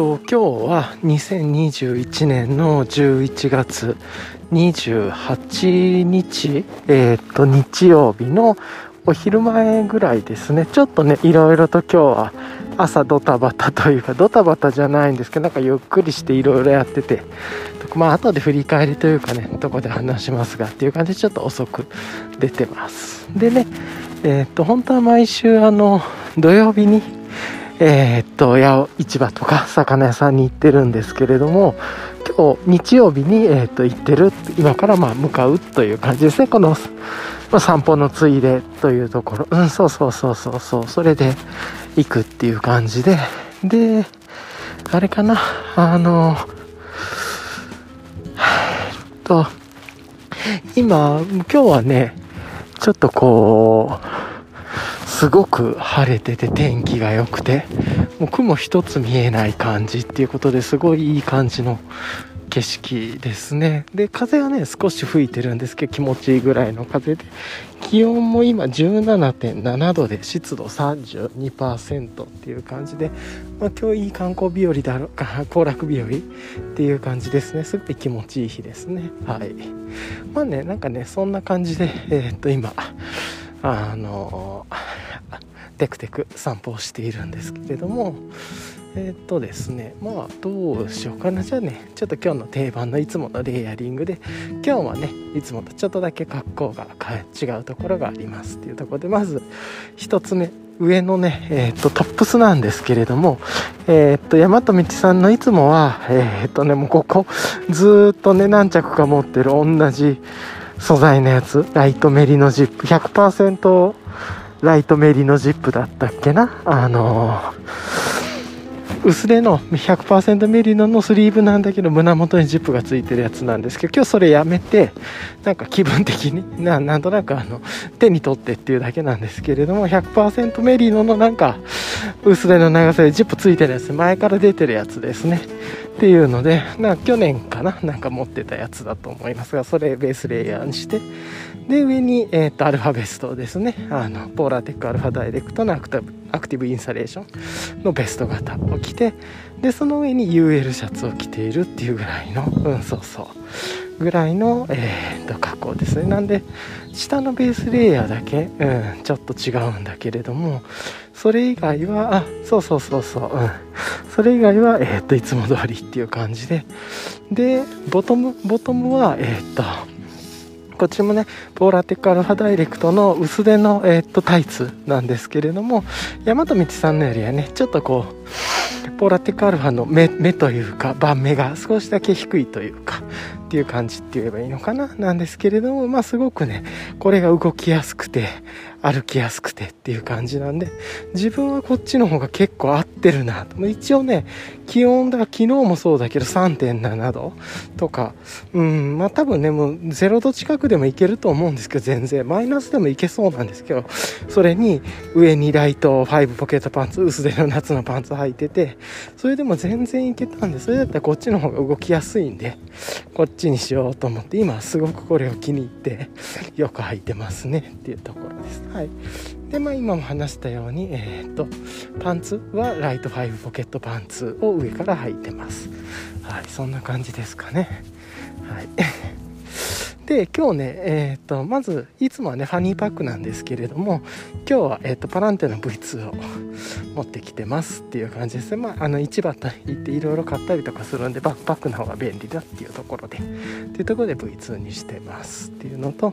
と今日は2021年の11月28日、えー、っと日曜日のお昼前ぐらいですね。ちょっとねいろいろと今日は朝ドタバタというかドタバタじゃないんですけどなんかゆっくりしていろいろやっててまあ後で振り返りというかねどこで話しますがっていう感じでちょっと遅く出てます。でねえー、っと本当は毎週あの土曜日にえー、っと八百市場とか魚屋さんに行ってるんですけれども今日日曜日に、えー、っと行ってる今からまあ向かうという感じですねこの、まあ、散歩のついでというところ。うんそうそうそうそうそう。それで行くっていう感じで。であれかな。あのと今今日はねちょっとこうすごく晴れてて天気が良くてもう雲一つ見えない感じっていうことですごいいい感じの景色ですね。で風はね少し吹いてるんですけど気持ちいいぐらいの風で気温も今17.7度で湿度32%っていう感じで、まあ、今日いい観光日和だろうか行楽日和っていう感じですね。すごい気持ちいい日ですね。はい。まあねなんかねそんな感じでえー、っと今あのテクテク散歩をしているんですけれどもえっ、とですねまあどうしようかな。じゃあねちょっと今日の定番のいつものレイヤリングで今日はねいつもとちょっとだけ格好が違うところがありますっていうところでまず1つ目上のね、えー、とトップスなんですけれども、えっ、と大和道さんのいつもはえっ、とねもうここずっとね何着か持ってる同じ素材のやつ？ライトメリノジップ。100%ライトメリノジップだったっけな？あのー、薄手の100%メリノのスリーブなんだけど胸元にジップがついてるやつなんですけど今日それやめてなんか気分的にななんとなくあの手に取ってっていうだけなんですけれども100%メリノのなんか薄手の長さでジップついてるやつ前から出てるやつですね。っていうのでな去年かななんか持ってたやつだと思いますがそれベースレイヤーにしてで上に、えーと、アルファベストですね。あのポーラーテックアルファダイレクトのアクティブインサレーションのベスト型を着てでその上に UL シャツを着ているっていうぐらいのうんそうそう。ぐらいの、えーと、格好ですね。なんで下のベースレイヤーだけ、うん、ちょっと違うんだけれどもそれ以外はあそうそうそうそう、うん、それ以外は、えーと、いつも通りっていう感じで。でボトムボトムはえっ、とこっちもね、ポーラテックアルファダイレクトの薄手の、えー、っとタイツなんですけれども、大和道さんのよりはね、ちょっとこう、ポーラテックアルファの目目というか、盤目が少しだけ低いというか、っていう感じって言えばいいのかななんですけれども、まあすごくね、これが動きやすくて、歩きやすくてっていう感じなんで自分はこっちの方が結構合ってるなと。一応ね気温だ昨日もそうだけど3.7度とかうんまあ多分ねもう0度近くでもいけると思うんですけど全然。マイナスでもいけそうなんですけどそれに上にライト5ポケットパンツ薄手の夏のパンツ履いててそれでも全然いけたんでそれだったらこっちの方が動きやすいんでこっちにしようと思って今すごくこれを気に入って よく履いてますねっていうところです。はい。でまあ今も話したようにえー、っとパンツはライト5ポケットパンツを上から履いてます。はい。そんな感じですかね。はい。で今日ね、えーと、まずいつもはねファニーパックなんですけれども今日は、えーと、パランテの V2 を持ってきてますっていう感じです。ねまああの市場行っていろいろ買ったりとかするんでバックパックの方が便利だっていうところでっていうところで V2 にしてますっていうのと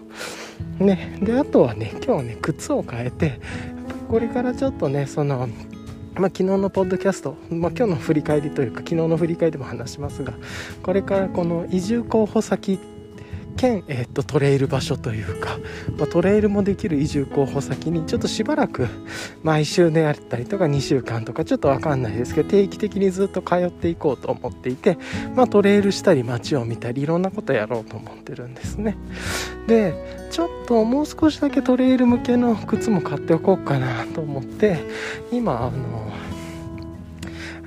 ねであとはね今日ね靴を変えてこれからちょっとねそのまあ、昨日のポッドキャスト、まあ、今日の振り返りというか昨日の振り返りでも話しますがこれからこの移住候補先兼、えー、っとトレイル場所というか、まあ、トレイルもできる移住候補先にちょっとしばらく毎週であったりとか2週間とかちょっと分かんないですけど定期的にずっと通っていこうと思っていて、まあ、トレイルしたり街を見たりいろんなことやろうと思ってるんですね。でちょっともう少しだけトレイル向けの靴も買っておこうかなと思って今あの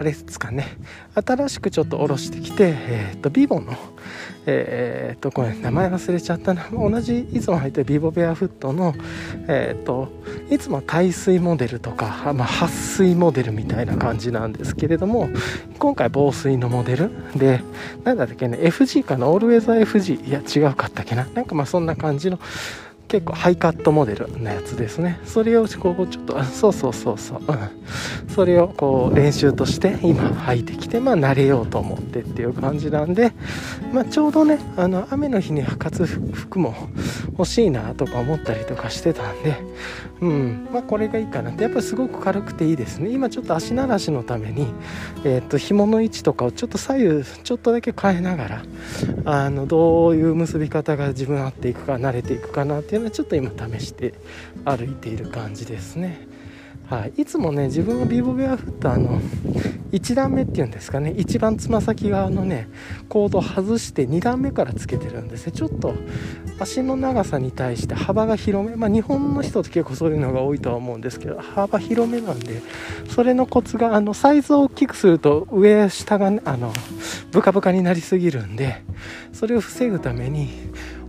あれですかね新しくちょっと下ろしてきて、えーと、ビボのえー、っとこれ名前忘れちゃったな。同じいつも入ってるビボベアフットのえー、っといつも耐水モデルとか、まあ、撥水モデルみたいな感じなんですけれども今回防水のモデル。で何だったっけね FG かな？オールウェザー？FG いや違うかったっけな？なんかまあそんな感じの結構ハイカットモデルのやつですね。それをこうちょっとそうそうそうそう、うん、それをこう練習として今履いてきてまあ慣れようと思ってっていう感じなんで、まあ、ちょうどねあの雨の日に履かつ服も欲しいなとか思ったりとかしてたんでうん。まあこれがいいかなって。やっぱすごく軽くていいですね。今ちょっと足慣らしのためにえー、っと紐の位置とかをちょっと左右ちょっとだけ変えながらあのどういう結び方が自分合っていくか慣れていくかなっていうのはちょっと今試して歩いている感じですね。はい、いつもね自分はビボベアフットあの1段目っていうんですかね。一番つま先側のねコードを外して2段目からつけてるんです。ねちょっと足の長さに対して幅が広めまあ日本の人って結構そういうのが多いとは思うんですけど幅広めなんでそれのコツがあのサイズを大きくすると上下が、ね、あのブカブカになりすぎるんでそれを防ぐために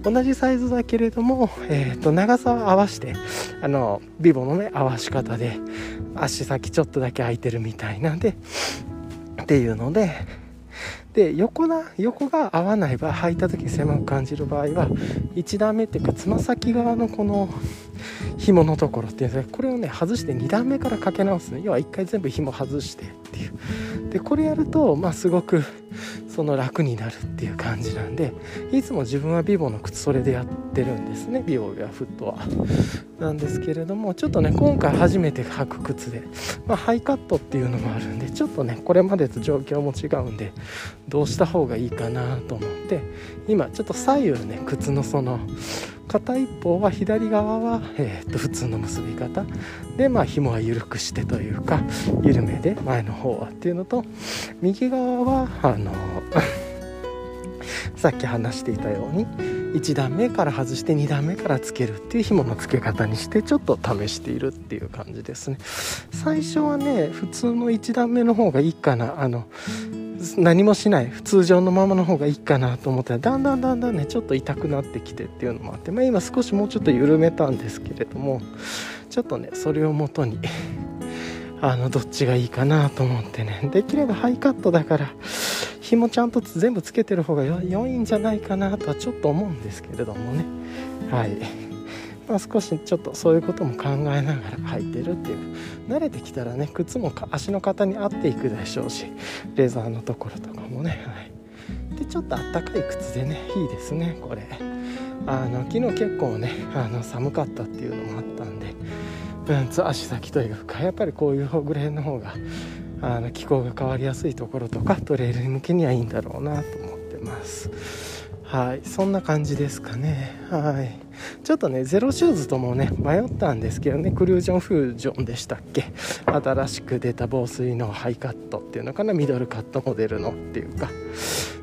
同じサイズだけれども、えー、と長さを合わせてあのビボのね合わし方で足先ちょっとだけ空いてるみたいなんでっていうのでで横な横が合わない場合履いた時狭く感じる場合は1段目っていうかつま先側のこの紐のところっていうんですかこれをね外して2段目からかけ直すね要は1回全部紐外してっていう。でこれやるとまあすごくその楽になるっていう感じなんでいつも自分はビボの靴それでやってるんですね。ビボやフットは。なんですけれどもちょっとね今回初めて履く靴で、まあ、ハイカットっていうのもあるんでちょっとねこれまでと状況も違うんでどうした方がいいかなと思って今ちょっと左右ね靴のその片一方は左側は、えー、と普通の結び方。でまあ紐は緩くしてというか緩めで前の方はっていうのと右側はあのさっき話していたように1段目から外して2段目からつけるっていう紐の付け方にしてちょっと試しているっていう感じですね。最初はね普通の1段目の方がいいかな。あの何もしない。通常のままの方がいいかなと思ったらだんだんだんだんねちょっと痛くなってきてっていうのもあって、まあ、今少しもうちょっと緩めたんですけれどもちょっとねそれをもとにあのどっちがいいかなと思ってね。できればハイカットだから紐ちゃんと全部つけてる方が良いんじゃないかなとはちょっと思うんですけれどもね。はい。まあ、少しちょっとそういうことも考えながら履いてるっていう。慣れてきたらね靴も足の型に合っていくでしょうしレザーのところとかもね、はい、でちょっとあったかい靴でねいいですねこれ。あの昨日結構ねあの寒かったっていうのもあったんで、うん、足先というかやっぱりこういうグレーの方があの気候が変わりやすいところとかトレイル向けにはいいんだろうなと思ってます。はい。そんな感じですかね。はい。ちょっとね Xero Shoes ともね迷ったんですけどねクルージョンフュージョンでしたっけ？新しく出た防水のハイカットっていうのかなミドルカットモデルのっていうか。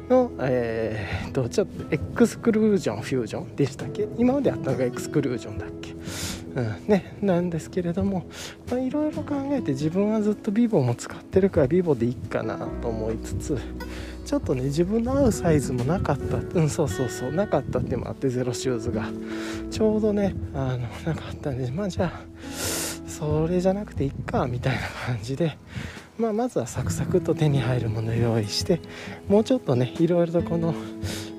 の、えー、とちょっと Excursion Fusion でしたっけ？今まであったのが Excursion だっけ？ね、なんですけれどもいろいろ考えて自分はずっと Vivo も使ってるから Vivo でいいかなと思いつつちょっとね自分の合うサイズもなかったうんそうそうそうなかったっていうのもあって Xero Shoes が。ちょうどねあのなかったんでまあじゃあそれじゃなくていっかみたいな感じでまあ、まずはサクサクと手に入るものを用意してもうちょっとねいろいろとこの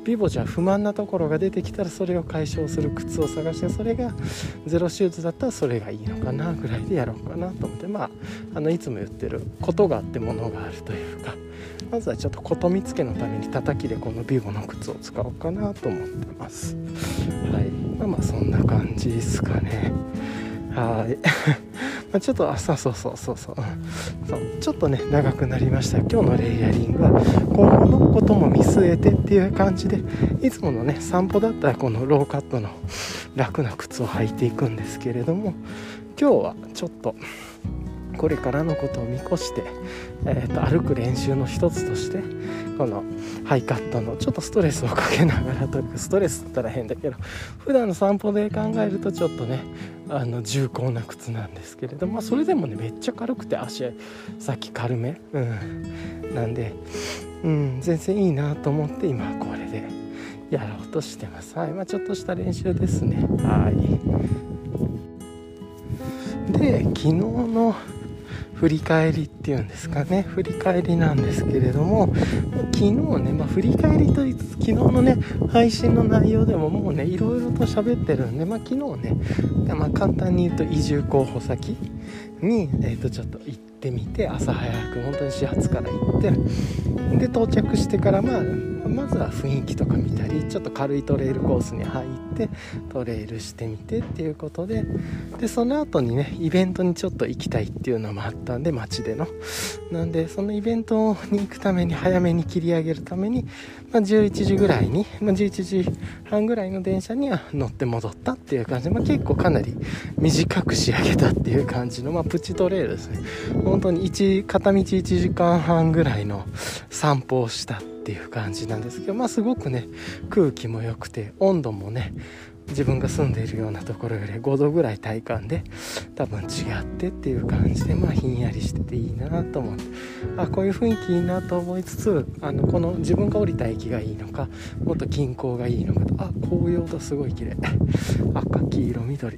ビボじゃ不満なところが出てきたらそれを解消する靴を探してそれがゼロシューズだったらそれがいいのかなぐらいでやろうかなと思ってまああのいつも言ってることがあってものがあるというかまずはちょっとこと見つけのために叩きでこのビボの靴を使おうかなと思ってます。はい。まあまあそんな感じですかね。はい。まあちょっとあそうそうそうそうそう。そうちょっとね長くなりました。今日のレイヤリングは今後のことも見据えてっていう感じでいつものね散歩だったらこのローカットの楽な靴を履いていくんですけれども今日はちょっとこれからのことを見越して、えーと、歩く練習の一つとしてこのハイカットのちょっとストレスをかけながらというかストレスだったら変だけど普段の散歩で考えるとちょっとねあの重厚な靴なんですけれどまあそれでもねめっちゃ軽くて足先軽め、うん、なんで、うん、全然いいなと思って今これでやろうとしてますはいまあちょっとした練習ですねはいで昨日の振り返りっていうんですかね。振り返りなんですけれども昨日ね、まあ、振り返りと言いつつ昨日のね配信の内容でももうねいろいろと喋ってるんで、まあ、昨日ね、まあ、簡単に言うと移住候補先に、えー、とちょっと行ってみて朝早く本当に始発から行ってで到着してからまあまずは雰囲気とか見たりちょっと軽いトレイルコースに入ってトレイルしてみてっていうことででその後にねイベントにちょっと行きたいっていうのもあったんで街での。なんでそのイベントに行くために早めに切り上げるために、まあ、11時ぐらいに、まあ、11時半ぐらいの電車には乗って戻ったっていう感じで、まあ、結構かなり短く仕上げたっていう感じの、まあ、プチトレイルですね。本当に1片道1時間半ぐらいの散歩をしたっていう感じなんですけどまあすごくね空気も良くて温度もね自分が住んでいるようなところより5度ぐらい体感で多分違ってっていう感じでまあひんやりしてていいなと思って。あこういう雰囲気いいなと思いつつあのこの自分が降りた駅がいいのかもっと近郊がいいのかとあ紅葉とすごい綺麗。赤黄色緑。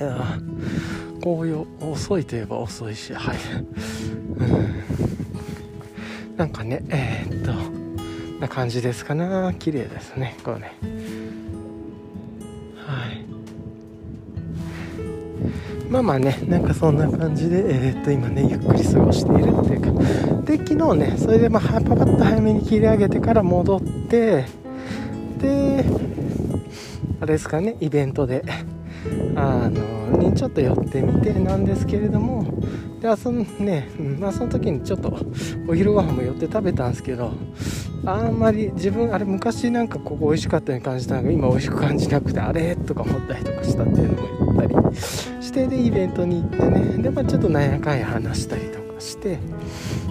あ紅葉遅いといえば遅いしはい、うん。なんかねえー、っとな感じですかな。綺麗ですねこうね。はい。まあまあねなんかそんな感じでえー、っと今ねゆっくり過ごしているっていうか。で昨日ねそれでまあパパッと早めに切り上げてから戻ってであれですかねイベントであのにちょっと寄ってみてなんですけれどもでそのね、まあ、その時にちょっとお昼ご飯も寄って食べたんですけどあんまり自分あれ昔なんかここ美味しかったように感じたのが今美味しく感じなくてあれ？とか思ったりとかしたっていうのも言ったりしてでイベントに行ってね。で、まあ、ちょっとなんやかんや話したりとかして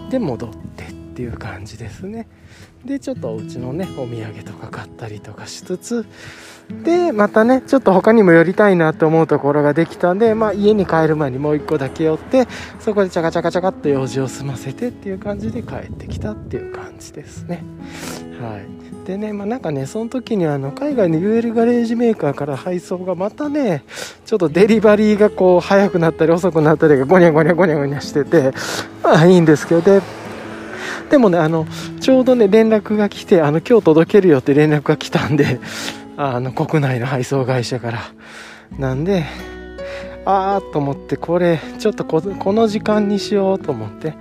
で戻ってっていう感じですね。でちょっとお家のねお土産とか買ったりとかしつつでまたねちょっと他にも寄りたいなと思うところができたんで、まあ、家に帰る前にもう1個だけ寄ってそこでチャカチャカチャカっと用事を済ませてっていう感じで帰ってきたっていう感じですね。はい。でねまあなんかねその時にあの海外の UL ガレージメーカーから配送がまたねちょっとデリバリーがこう早くなったり遅くなったりがゴニャゴニャゴニャゴニャしててまあいいんですけどででもねあのちょうどね連絡が来てあの今日届けるよって連絡が来たんであの国内の配送会社から。なんでああと思ってこれちょっとこの時間にしようと思って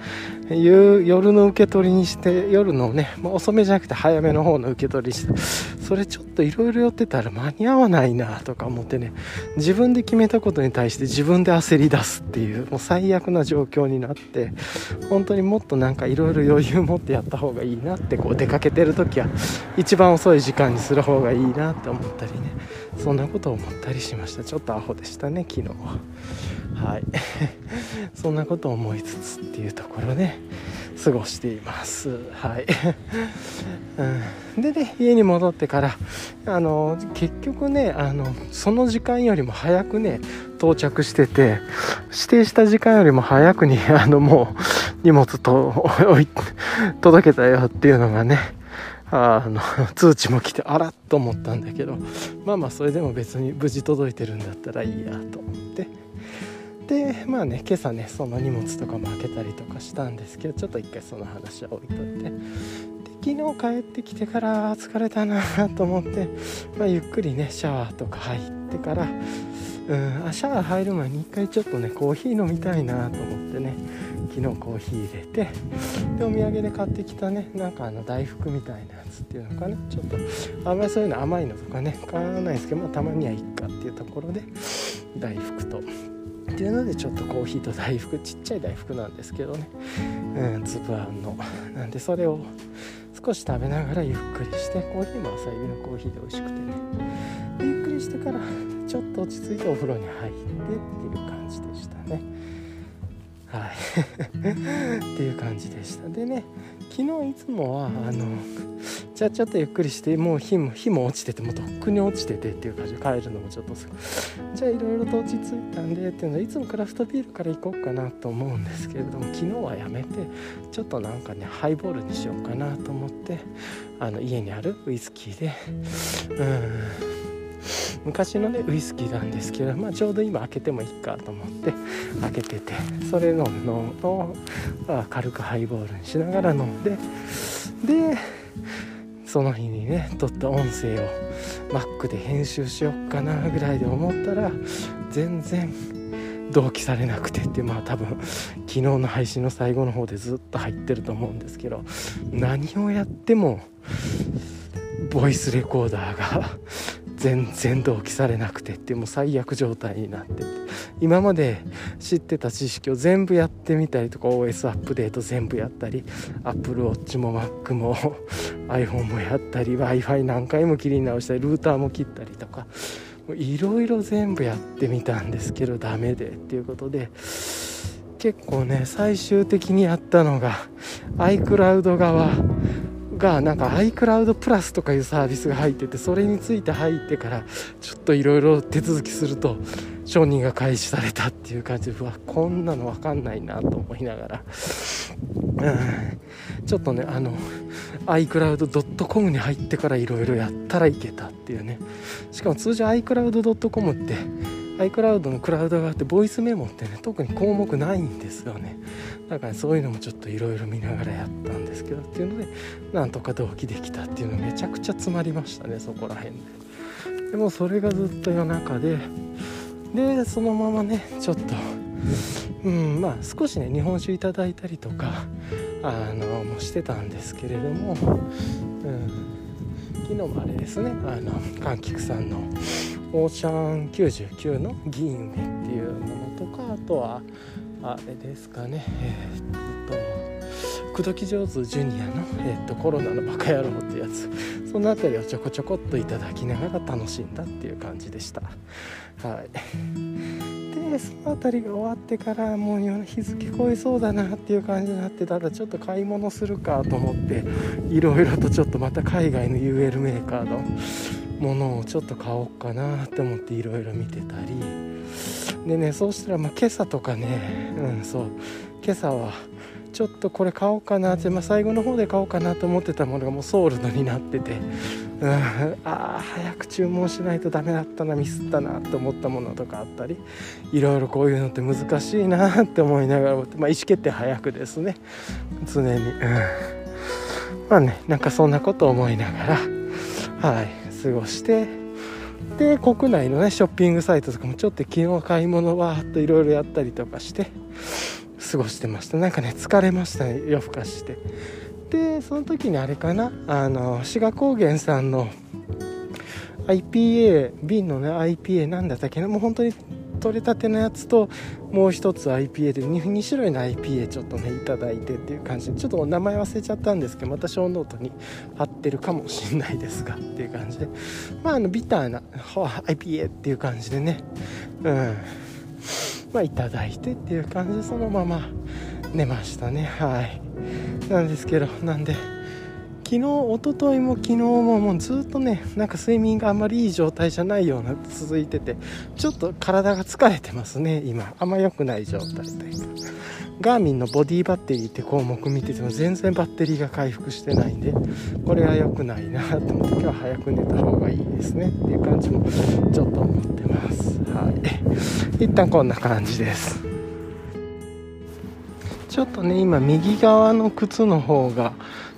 夜の受け取りにして夜のね、まあ、遅めじゃなくて早めの方の受け取りしてそれちょっといろいろ寄ってたら間に合わないなとか思ってね自分で決めたことに対して自分で焦り出すっていうもう最悪な状況になって本当にもっとなんかいろいろ余裕持ってやった方がいいなってこう出かけてる時は一番遅い時間にする方がいいなって思ったりね。そんなことを思ったりしました。ちょっとアホでしたね昨日。はい。そんなことを思いつつっていうところで過ごしています。はい、うん、でね家に戻ってからあの結局ねあのその時間よりも早くね到着してて指定した時間よりも早くにあのもう荷物と届けたよっていうのがねあの通知も来てあらっと思ったんだけどまあまあそれでも別に無事届いてるんだったらいいやと思って。でまあね今朝ねその荷物とかも開けたりとかしたんですけどちょっと一回その話は置いといて。昨日帰ってきてから疲れたなと思って、まあ、ゆっくりねシャワーとか入ってからうんシャワー入る前に一回ちょっとねコーヒー飲みたいなと思ってね昨日コーヒー入れてでお土産で買ってきたねなんかあの大福みたいなやつっていうのかな。ちょっとあんまりそういうの甘いのとかね買わないですけど、まあ、たまにはいっかっていうところで大福と。っていうのでちょっとコーヒーと大福ちっちゃい大福なんですけどね。うん粒あんの。なんでそれを少し食べながらゆっくりしてコーヒーも朝入りのコーヒーで美味しくてね。ゆっくりしてから ちょっと落ち着いてお風呂に入ってっていう感じでしたね。はい。っていう感じでした。でね昨日いつもはあのじゃあちょっとゆっくりしてもう火も火も落ちててもうとっくに落ちててっていう感じで帰るのもちょっとじゃあいろいろと落ち着いたんでっていうのはいつもクラフトビールから行こうかなと思うんですけれども昨日はやめてちょっとなんかねハイボールにしようかなと思ってあの家にあるウイスキーでうん。昔のねウイスキーなんですけど、まあ、ちょうど今開けてもいいかと思って開けててそれ飲むのを、まあ、軽くハイボールにしながら飲んででその日にね撮った音声を Mac で編集しよっかなぐらいで思ったら全然同期されなくてってまあ多分昨日の配信の最後の方でずっと入ってると思うんですけど何をやってもボイスレコーダーが全然同期されなくてってもう最悪状態になって今まで知ってた知識を全部やってみたりとか OS アップデート全部やったり AppleWatch も Mac も iPhone もやったり w i f i 何回も切り直したりルーターも切ったりとかいろいろ全部やってみたんですけどダメでっていうことで結構ね最終的にやったのが iCloud 側。がなんか iCloud プラスとかいうサービスが入っててそれについて入ってからちょっといろいろ手続きすると承認が開始されたっていう感じでうわこんなの分かんないなと思いながら、うん、ちょっとねあの iCloud.com に入ってからいろいろやったらいけたっていうね。しかも通常 iCloud.com って iCloud のクラウドがあってボイスメモってね特に項目ないんですよね。だからそういうのもちょっといろいろ見ながらやったんですけどっていうのでなんとか同期できたっていうのめちゃくちゃ詰まりましたねそこら辺で。でもそれがずっと夜中ででそのままねちょっとうんまあ少しね日本酒いただいたりとかあのもしてたんですけれども、うん、昨日もあれですね。あの柑橘さんのオーシャン99の銀梅っていうものとかあとはあれですかね。えー、っと口説き上手ジュニアの、えー、っとコロナのバカ野郎ってやつ。その辺りをちょこちょこっといただきながら楽しんだっていう感じでした。はい。でその辺りが終わってからもう日付超えそうだなっていう感じになってたらちょっと買い物するかと思っていろいろとちょっとまた海外の UL メーカーのものをちょっと買おうかなって思っていろいろ見てたりでねそうしたらまあ今朝とかねうんそう今朝はちょっとこれ買おうかなって、まあ、最後の方で買おうかなと思ってたものがもうソールドになってて、うん、ああ早く注文しないとダメだったなミスったなと思ったものとかあったりいろいろこういうのって難しいなって思いながら、まあ、意思決定早くですね。常に、うん、まあねなんかそんなこと思いながらはい過ごして。で国内のねショッピングサイトとかもちょっと昨日買い物わっといろいろやったりとかして過ごしてました。なんかね疲れましたね夜更かして。でその時にあれかなあの志賀高原さんの IPA 瓶のね IPA なんだったっけなもう本当に取れたてのやつともう一つ IPA で 2, 2種類の IPA ちょっとねいただいてっていう感じ。でちょっと名前忘れちゃったんですけどまた小ノートに貼ってるかもしれないですがっていう感じで。まああのビターな IPA っていう感じでね。うん。まあいいてっていう感じでそのまま寝ましたね。はい。なんですけどなんで昨日一昨日も昨日ももうずっとねなんか睡眠があんまりいい状態じゃないような続いててちょっと体が疲れてますね今。あんま良くない状態というかガーミンのボディバッテリーって項目見てても全然バッテリーが回復してないんでこれは良くないなと思って今日は早く寝た方がいいですね。っていう感じもちょっと思ってます。はい。一旦こんな感じです。ちょっとね今右側の靴の方が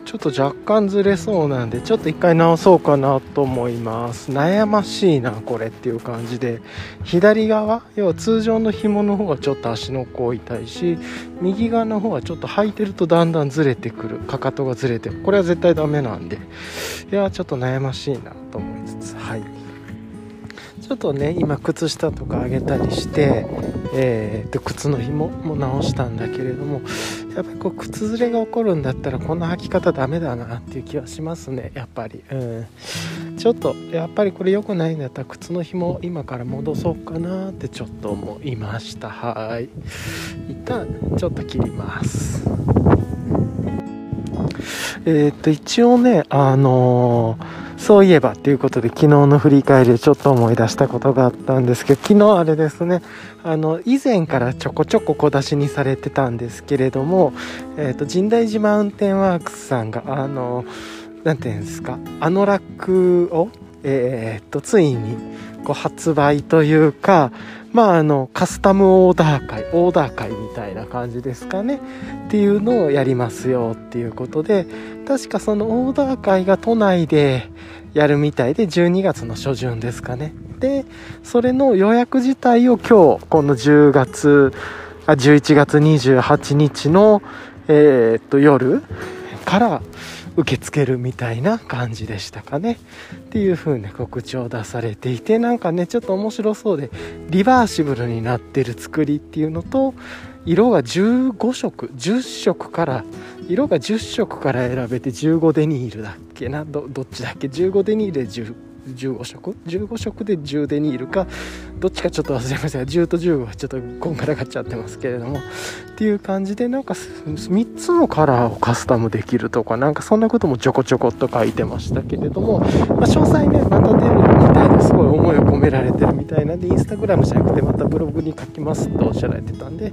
ちょっと若干ずれそうなんでちょっと一回直そうかなと思います。悩ましいなこれっていう感じで。左側要は通常の紐の方がちょっと足の甲痛いし右側の方はちょっと履いてるとだんだんずれてくる。かかとがずれてこれは絶対ダメなんで。いやちょっと悩ましいなと思いつつ。はい。ちょっとね今靴下とか上げたりして、えー、と靴の紐も直したんだけれどもやっぱりこう靴ずれが起こるんだったらこの履き方ダメだなっていう気はしますねやっぱり。うん。ちょっとやっぱりこれ良くないんだったら靴の紐今から戻そうかなってちょっと思いました。はい。一旦ちょっと切ります。えー、っと一応ねあのー、そういえばっていうことで昨日の振り返りでちょっと思い出したことがあったんですけど昨日あれですねあの以前からちょこちょこ小出しにされてたんですけれども、えー、と神代寺マウンテンワークスさんがあの何て言うんですかあのラックをえー、っとついにこう発売というかまああのカスタムオーダー会オーダー会みたいな感じですかね。っていうのをやりますよっていうことで確かそのオーダー会が都内でやるみたいで12月の初旬ですかね。でそれの予約自体を今日この10月あ11月28日のえー、っと夜から受け付けるみたいな感じでしたかね。っていう風に告知を出されていてなんかねちょっと面白そうでリバーシブルになってる作りっていうのと色が15色10色から色が10色から選べて15デニールだっけな？どっちだっけ？15デニールで15色？15色で10でニールか？どっちかちょっと忘れました。が10と15はちょっとこんがらがっちゃってますけれども。っていう感じでなんか3つのカラーをカスタムできるとかなんかそんなこともちょこちょこっと書いてましたけれども、まあ、詳細ねまた出るみたいですごい思いを込められてるみたいなんでインスタグラムじゃなくてまたブログに書きますとおっしゃられてたんで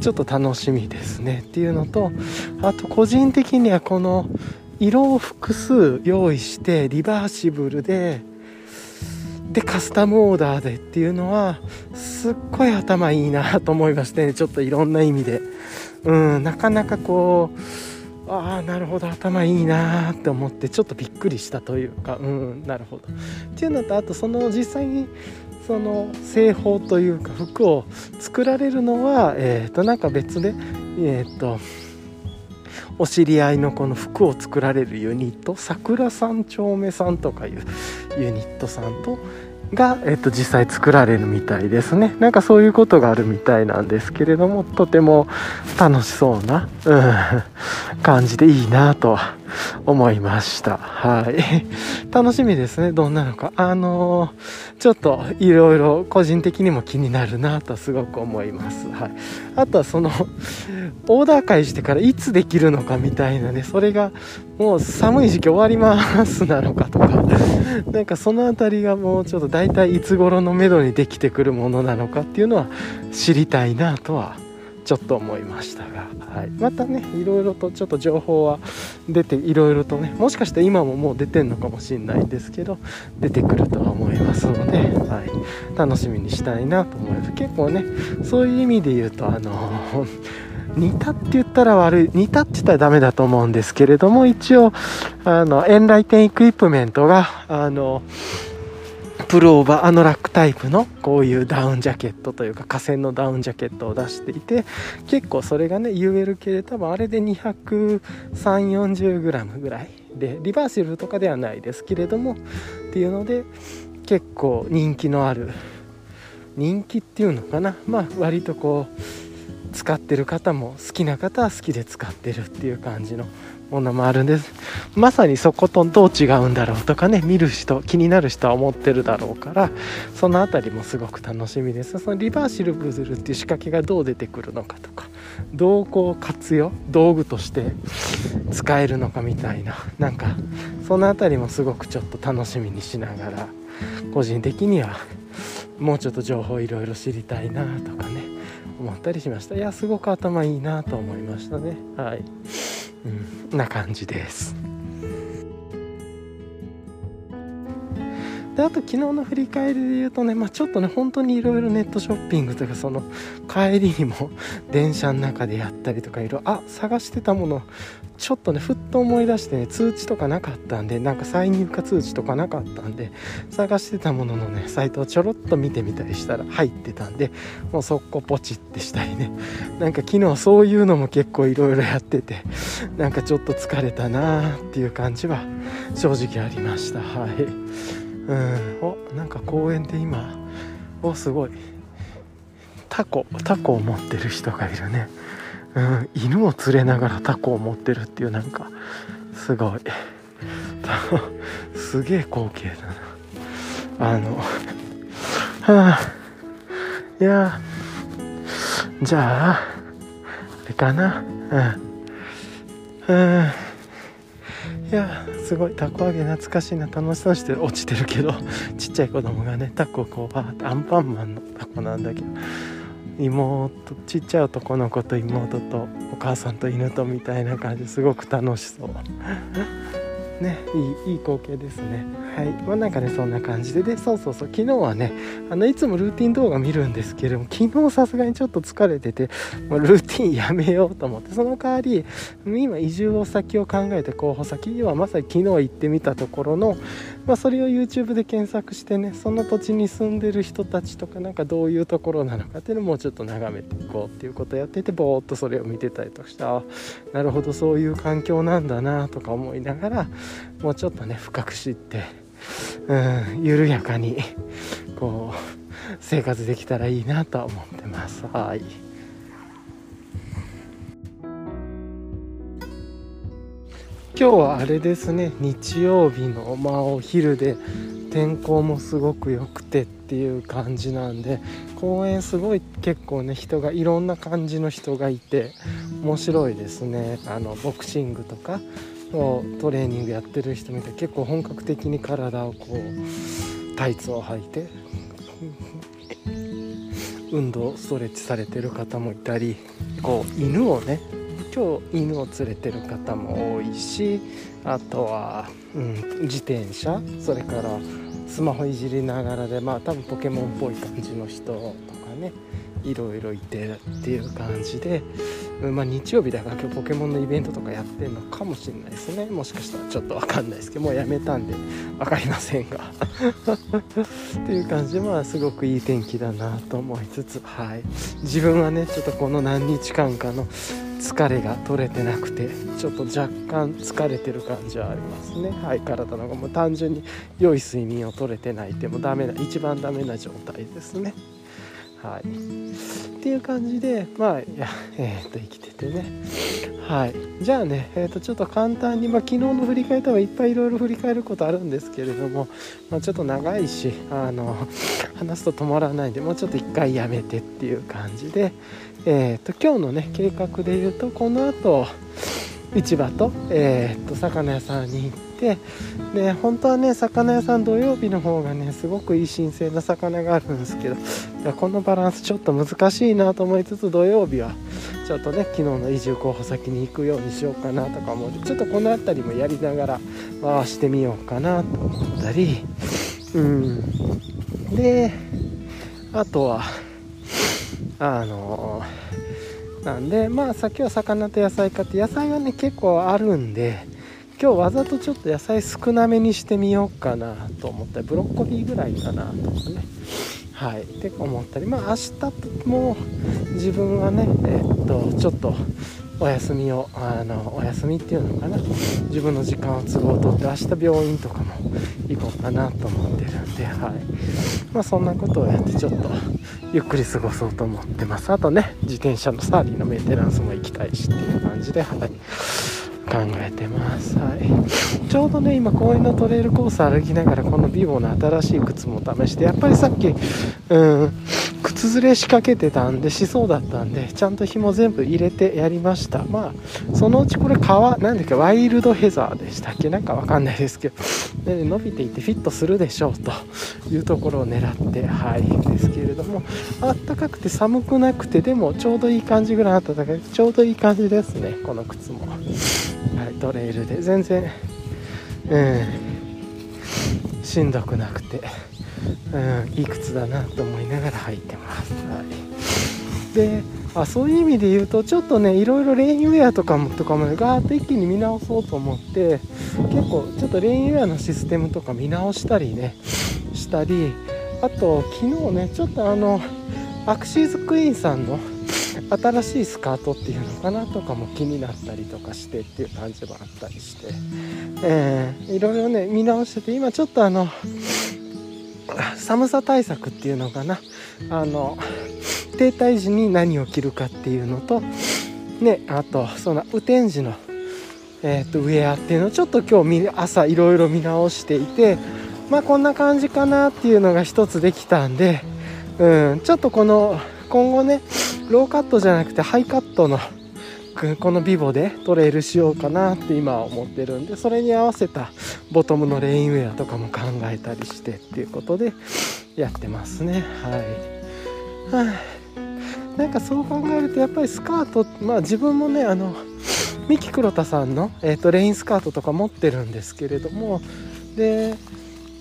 ちょっと楽しみですねっていうのとあと個人的にはこの色を複数用意してリバーシブルででカスタムオーダーでっていうのはすっごい頭いいなと思いましてね。ちょっといろんな意味で。うんなかなかこうああなるほど頭いいなって思ってちょっとびっくりしたというかうんなるほど。っていうのとあとその実際にその製法というか服を作られるのはえっ、ー、となんか別でえっ、ー、とお知り合いのこの服を作られるユニット桜三丁目さんとかいうユニットさんとが、えっと、実際作られるみたいですね。なんかそういうことがあるみたいなんですけれどもとても楽しそうな、うん、感じでいいなとは思いました。はい。楽しみですね。どんなのか。あのー、ちょっといろいろ個人的にも気になるなとすごく思います。はい。あとはそのオーダー会してからいつできるのかみたいなね。それがもう寒い時期終わりますなのかとか。なんかその辺りがもうちょっと大体いつ頃のめどにできてくるものなのかっていうのは知りたいなとはちょっと思いましたが、はい、またねいろいろとちょっと情報は出ていろいろとねもしかして今ももう出てんのかもしれないんですけど出てくるとは思いますので、はい、楽しみにしたいなと思います。結構ねそういう意味で言うとあの 似たって言ったら悪い似たって言ったらダメだと思うんですけれども一応あのエンライテンエクイプメントがあのプルオーバーアノラックタイプのこういうダウンジャケットというか河川のダウンジャケットを出していて結構それがね UL 系で多分あれで 23040g ぐらいでリバーシブルとかではないですけれどもっていうので結構人気のある人気っていうのかな。まあ割とこう使ってる方も好きな方は好きで使ってるっていう感じのものもあるんです。まさにそことどう違うんだろうとかね見る人気になる人は思ってるだろうからその辺りもすごく楽しみです。そのリバーシルブズルっていう仕掛けがどう出てくるのかとかどうこう活用道具として使えるのかみたいななんかその辺りもすごくちょっと楽しみにしながら個人的にはもうちょっと情報いろいろ知りたいなとかね思ったりしました。いやすごく頭いいなと思いましたね。はい、うん、な感じです。であと昨日の振り返りで言うとね、まあ、ちょっとね本当にいろいろネットショッピングというかその帰りにも電車の中でやったりとかいろいろあ探してたものちょっとねふっと思い出してね通知とかなかったんでなんか再入荷通知とかなかったんで探してたもののねサイトをちょろっと見てみたりしたら入ってたんでもう速攻ポチってしたりね。なんか昨日そういうのも結構いろいろやっててなんかちょっと疲れたなーっていう感じは正直ありました。はい。うん。おなんか公園で今おすごい。タコタコを持ってる人がいるね。うん、犬を連れながらタコを持ってるっていうなんかすごい。すげえ光景だな。あのは あいやじゃああれかな？うん。うん。いやすごいたこ揚げ懐かしいな。楽しそうにして落ちてるけどちっちゃい子供がねタコをこうバーってアンパンマンのタコなんだけど。妹ちっちゃい男の子と妹とお母さんと犬とみたいな感じ。すごく楽しそう。ねいいいい光景ですね。はい。まあなんかねそんな感じで。でそうそうそう。昨日はねあのいつもルーティン動画見るんですけれども昨日さすがにちょっと疲れててもうルーティンやめようと思ってその代わり今移住を先を考えて候補先はまさに昨日行ってみたところのまあ、それを YouTube で検索してねその土地に住んでる人たちとかなんかどういうところなのかっていうのをもうちょっと眺めていこうっていうことをやっててぼーっとそれを見てたりとかしてあなるほどそういう環境なんだなとか思いながらもうちょっとね深く知ってうん緩やかにこう生活できたらいいなとは思ってますはい。今日はあれですね。日曜日のまあお昼で天候もすごく良くてっていう感じなんで公園すごい結構ね人がいろんな感じの人がいて面白いですね。あのボクシングとかトレーニングやってる人見て結構本格的に体をこうタイツを履いて運動ストレッチされてる方もいたりこう犬をね今日犬を連れてる方も多いしあとは、うん、自転車それからスマホいじりながらでまあ多分ポケモンっぽい感じの人とかねいろいろいてっていう感じで、まあ、日曜日だから今日ポケモンのイベントとかやってるのかもしれないですね。もしかしたらちょっと分かんないですけどもうやめたんで分かりませんが。っていう感じでまあすごくいい天気だなと思いつつはい。自分はねちょっとこの何日間かの疲れが取れてなくてちょっと若干疲れてる感じはありますね。はい体のもう単純に良い睡眠を取れてないってもうダメな一番ダメな状態ですね。はい。っていう感じでまあいやえー、っと生きててね。はい。じゃあねえー、っとちょっと簡単にまあ、昨日の振り返りとはいっぱいいろいろ振り返ることあるんですけれども、まあ、ちょっと長いしあの話すと止まらないんでもうちょっと一回やめてっていう感じでえーと、今日のね計画で言うとこの後市場と,、えーと、魚屋さんに行ってで本当はね魚屋さん土曜日の方がねすごくいい新鮮な魚があるんですけどこのバランスちょっと難しいなと思いつつ土曜日はちょっとね昨日の移住候補先に行くようにしようかなとか思う。ちょっとこの辺りもやりながら回してみようかなと思ったり。うん。であとはあのなんでまあさっきは魚と野菜買って野菜はね結構あるんで今日わざとちょっと野菜少なめにしてみようかなと思ってブロッコリーぐらいかなとかね。はい。って思ったりまあ明日も自分はねえっとちょっとお休みをあのお休みっていうのかな。自分の時間を都合をとって明日病院とかも行こうかなと思ってるんではい。まあそんなことをやってちょっとゆっくり過ごそうと思ってます。あとね自転車のサーリーのメンテナンスも行きたいしっていう感じではい。考えてます、はい、ちょうどね今公園のトレイルコース歩きながらこのビボの新しい靴も試してやっぱりさっきうん靴ずれ仕掛けてたんでしそうだったんでちゃんと紐全部入れてやりました。まあそのうちこれ革なんだっけワイルドヘザーでしたっけ？なんかわかんないですけど。で伸びていってフィットするでしょうというところを狙ってはいですけれどもあったかくて寒くなくてでもちょうどいい感じぐらい暖かくちょうどいい感じですねこの靴も。はいトレイルで。全然うん。しんどくなくて。うん、いい靴だなと思いながら履いてます。はい、であそういう意味で言うとちょっとねいろいろレインウェアとかもとかもガーッと一気に見直そうと思って結構ちょっとレインウェアのシステムとか見直したりねしたりあと昨日ねちょっとあのアクシーズクイーンさんの新しいスカートっていうのかなとかも気になったりとかしてっていう感じもあったりして、えー、いろいろね見直してて今ちょっとあの寒さ対策っていうのかな。あの停滞時に何を着るかっていうのとねあとその雨天時の、えーと、ウェアっていうのをちょっと今日朝いろいろ見直していてまあこんな感じかなっていうのが一つできたんで、うん、ちょっとこの今後ねローカットじゃなくてハイカットの このビボでトレイルしようかなって今は思ってるんでそれに合わせたボトムのレインウェアとかも考えたりしてっていうことでやってますね。はい、はあ、なんかそう考えるとやっぱりスカートまあ自分もねあの三木黒田さんの、えーとレインスカートとか持ってるんですけれどもで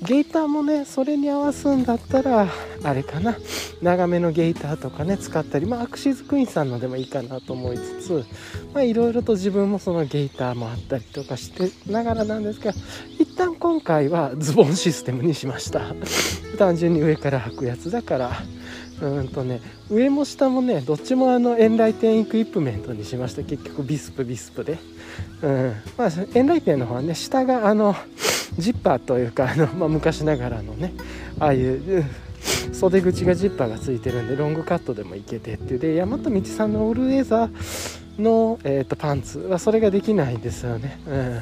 ゲーターもねそれに合わすんだったらあれかな。長めのゲーターとかね使ったりまあアクシーズクイーンさんのでもいいかなと思いつつまあいろいろと自分もそのゲーターもあったりとかしてながらなんですけど一旦今回はズボンシステムにしました。単純に上から履くやつだからうんとね上も下もねどっちもあのエンライテンエクイプメントにしました結局ビスプビスプで。うん。まあエンライテンの方はね下があのジッパーというかあの、まあ、昔ながらのねああいう袖口がジッパーがついてるんでロングカットでもいけてっていう。で大和道さんのオールウェザーの、えーと、パンツはそれができないんですよね。うん。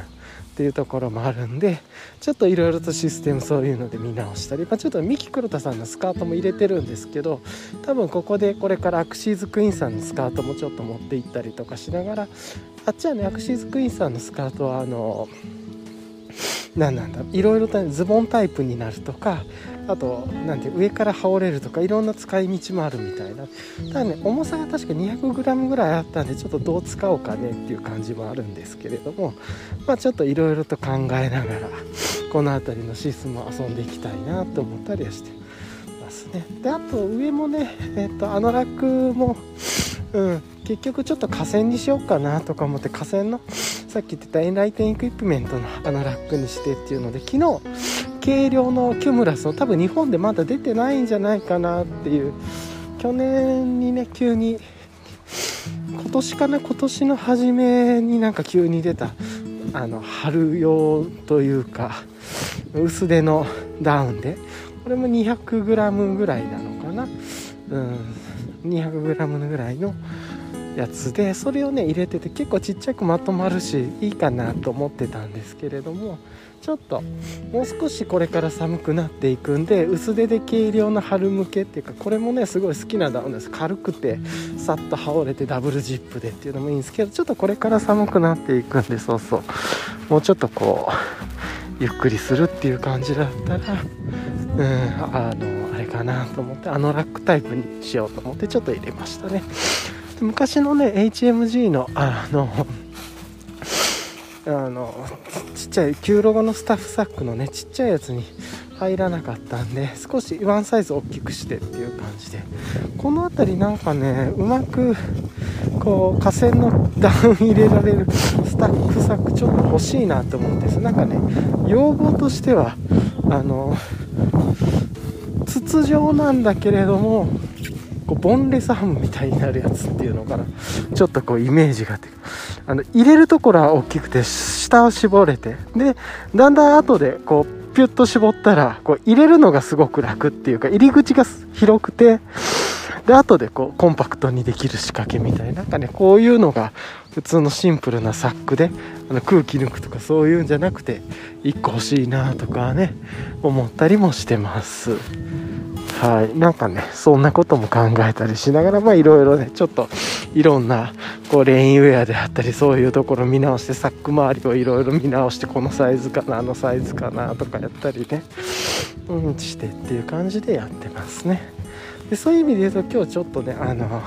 っていうところもあるんでちょっといろいろとシステムそういうので見直したり、まあ、ちょっと三木黒田さんのスカートも入れてるんですけど多分ここでこれからアクシーズクイーンさんのスカートもちょっと持って行ったりとかしながらあっちはねアクシーズクイーンさんのスカートはあの何なんだいろいろと、ズボンタイプになるとかあとなんて上から羽織れるとかいろんな使い道もあるみたいな。ただね重さが確か 200g ぐらいあったんでちょっとどう使おうかねっていう感じもあるんですけれどもまあちょっといろいろと考えながらこの辺りのシスも遊んでいきたいなと思ったりはしてますね。であと上もねえっ、とあのラックもうん。結局ちょっと河川にしようかなとか思って河川のさっき言ってたエンライテンエクイプメントのあのラックにしてっていうので昨日軽量のキュムラスの多分日本でまだ出てないんじゃないかなっていう。去年にね急に今年かな今年の初めになんか急に出たあの春用というか薄手のダウンでこれも 200g ぐらいなのかな。うん。200g ぐらいのやつでそれをね入れてて結構ちっちゃくまとまるしいいかなと思ってたんですけれどもちょっともう少しこれから寒くなっていくんで薄手で軽量の春向けっていうかこれもねすごい好きなダウンです軽くてさっと羽織れてダブルジップでっていうのもいいんですけどちょっとこれから寒くなっていくんでそうそう。もうちょっとこうゆっくりするっていう感じだったらうんあのあれかなと思ってあのラックタイプにしようと思ってちょっと入れましたね。昔のね HMG のあのあのちっちゃい9ロゴのスタッフサックのねちっちゃいやつに入らなかったんで少しワンサイズ大きくしてっていう感じでこの辺りなんかねうまくこう河川のダウン入れられるスタッフサックちょっと欲しいなと思うんです。なんかね要望としてはあの筒状なんだけれどもこうボンレスハムみたいになるやつっていうのかなちょっとこうイメージがあの入れるところは大きくて下を絞れてでだんだん後でこうピュッと絞ったらこう入れるのがすごく楽っていうか入り口が広くてで後でこうコンパクトにできる仕掛けみたいななんかねこういうのが普通のシンプルなサックであの空気抜くとかそういうんじゃなくて1個欲しいなとかね思ったりもしてます。はい、なんかねそんなことも考えたりしながらまあいろいろねちょっといろんなこうレインウェアであったりそういうところ見直してサック周りをいろいろ見直してこのサイズかなあのサイズかなとかやったりねうんしてっていう感じでやってますね。でそういう意味で言うと今日ちょっとねあの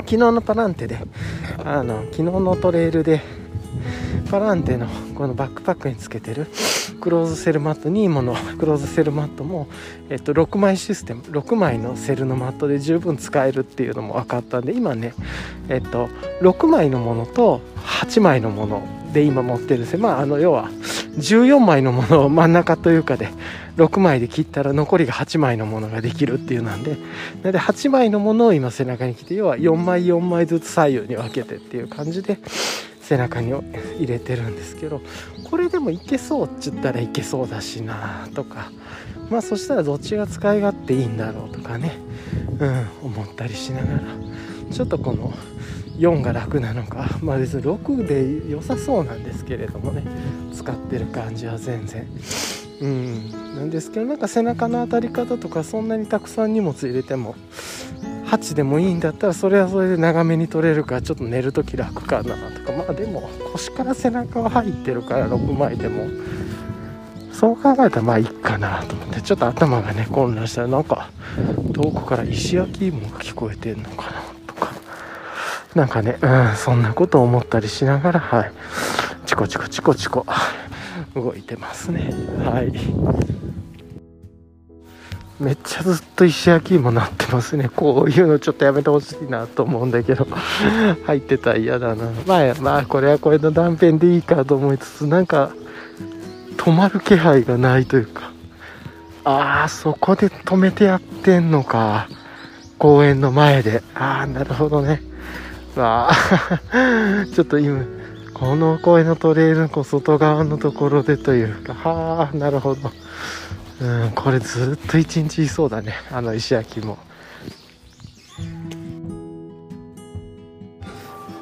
昨日のパランテであの昨日のトレイルでパランテのこのバックパックにつけてるクローズセルマットニーモのクローズセルマットも、えっと、6枚システム6枚のセルのマットで十分使えるっていうのも分かったんで今ねえっと6枚のものと8枚のもので今持ってるんですよ。まああの要は14枚のものを 真ん中というかで6枚で切ったら残りが8枚のものができるっていうなんでなので8枚のものを今背中に着て要は4枚4枚ずつ左右に分けてっていう感じで背中に入れてるんですけどこれでもいけそうっち言ったらいけそうだしなとかまあそしたらどっちが使い勝手いいんだろうとかねうん思ったりしながらちょっとこの4が楽なのかまあ別に6で良さそうなんですけれどもね使ってる感じは全然うん。なんですけどなんか背中の当たり方とかそんなにたくさん荷物入れても8でもいいんだったらそれはそれで長めに取れるからちょっと寝る時楽かなとか。まあでも腰から背中は入ってるから6枚でも。そう考えたらまあいいかなと思って。ちょっと頭がね混乱したらなんか遠くから石焼き芋が聞こえてんのかなとか。なんかねうんそんなこと思ったりしながらはい。チコチコチコチコ。動いてますね。はい。めっちゃずっと石焼き芋なってますね。こういうのちょっとやめてほしいなと思うんだけど。入ってたら嫌だな。まあまあこれはこれの断片でいいかと思いつつなんか止まる気配がないというか。ああそこで止めてやってんのか。公園の前で。ああなるほどね。わあ ちょっと今この公園のトレイルの外側のところでというか。はあなるほど。うんこれずっと一日いそうだね。あの石焼きも。